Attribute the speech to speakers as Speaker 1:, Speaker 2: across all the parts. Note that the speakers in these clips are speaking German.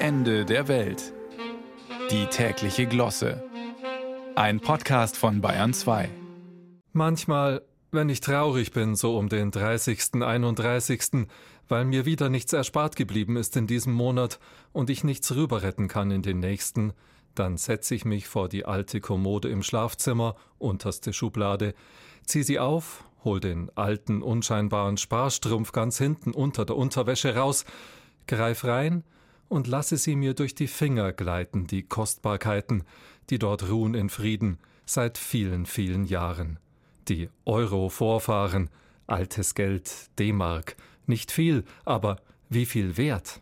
Speaker 1: Ende der Welt. Die tägliche Glosse. Ein Podcast von Bayern 2.
Speaker 2: Manchmal, wenn ich traurig bin, so um den 30., 31., weil mir wieder nichts erspart geblieben ist in diesem Monat und ich nichts rüberretten kann in den nächsten, dann setze ich mich vor die alte Kommode im Schlafzimmer, unterste Schublade, zieh sie auf, hol den alten, unscheinbaren Sparstrumpf ganz hinten unter der Unterwäsche raus, greif rein und lasse sie mir durch die Finger gleiten, die Kostbarkeiten, die dort ruhen in Frieden seit vielen, vielen Jahren. Die Euro-Vorfahren, altes Geld, D-Mark, nicht viel, aber wie viel wert?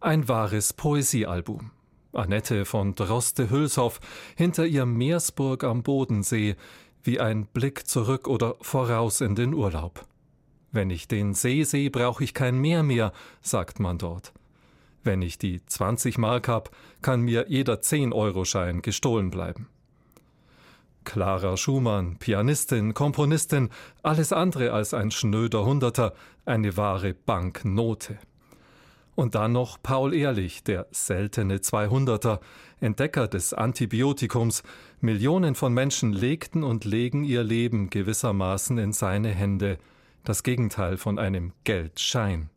Speaker 2: Ein wahres Poesiealbum. Annette von Droste-Hülshoff hinter ihr Meersburg am Bodensee, wie ein Blick zurück oder voraus in den Urlaub. Wenn ich den See sehe, brauche ich kein Meer mehr, sagt man dort. Wenn ich die 20 Mark hab, kann mir jeder 10-Euro-Schein gestohlen bleiben. Clara Schumann, Pianistin, Komponistin, alles andere als ein schnöder Hunderter, eine wahre Banknote. Und dann noch Paul Ehrlich, der seltene Zweihunderter, Entdecker des Antibiotikums. Millionen von Menschen legten und legen ihr Leben gewissermaßen in seine Hände. Das Gegenteil von einem Geldschein.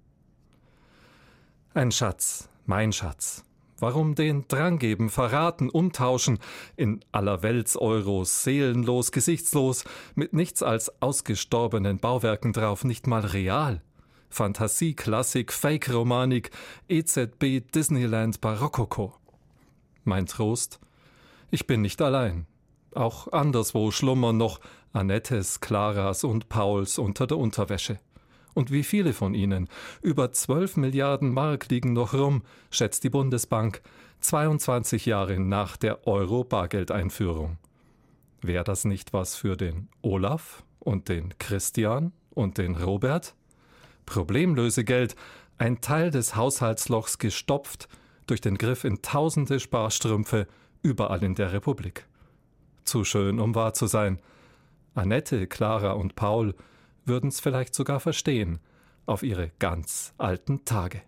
Speaker 2: Ein Schatz, mein Schatz. Warum den Drang geben, verraten, umtauschen, in aller Welts-Euros, seelenlos, gesichtslos, mit nichts als ausgestorbenen Bauwerken drauf, nicht mal real? Fantasie, Klassik, Fake-Romanik, EZB, Disneyland, Barockoko. Mein Trost? Ich bin nicht allein. Auch anderswo schlummern noch Annettes, Claras und Pauls unter der Unterwäsche. Und wie viele von ihnen? Über 12 Milliarden Mark liegen noch rum, schätzt die Bundesbank, 22 Jahre nach der Euro-Bargeldeinführung. Wäre das nicht was für den Olaf und den Christian und den Robert? Problemlösegeld, ein Teil des Haushaltslochs gestopft durch den Griff in tausende Sparstrümpfe überall in der Republik. Zu schön, um wahr zu sein. Annette, Clara und Paul würden's vielleicht sogar verstehen, auf ihre ganz alten Tage.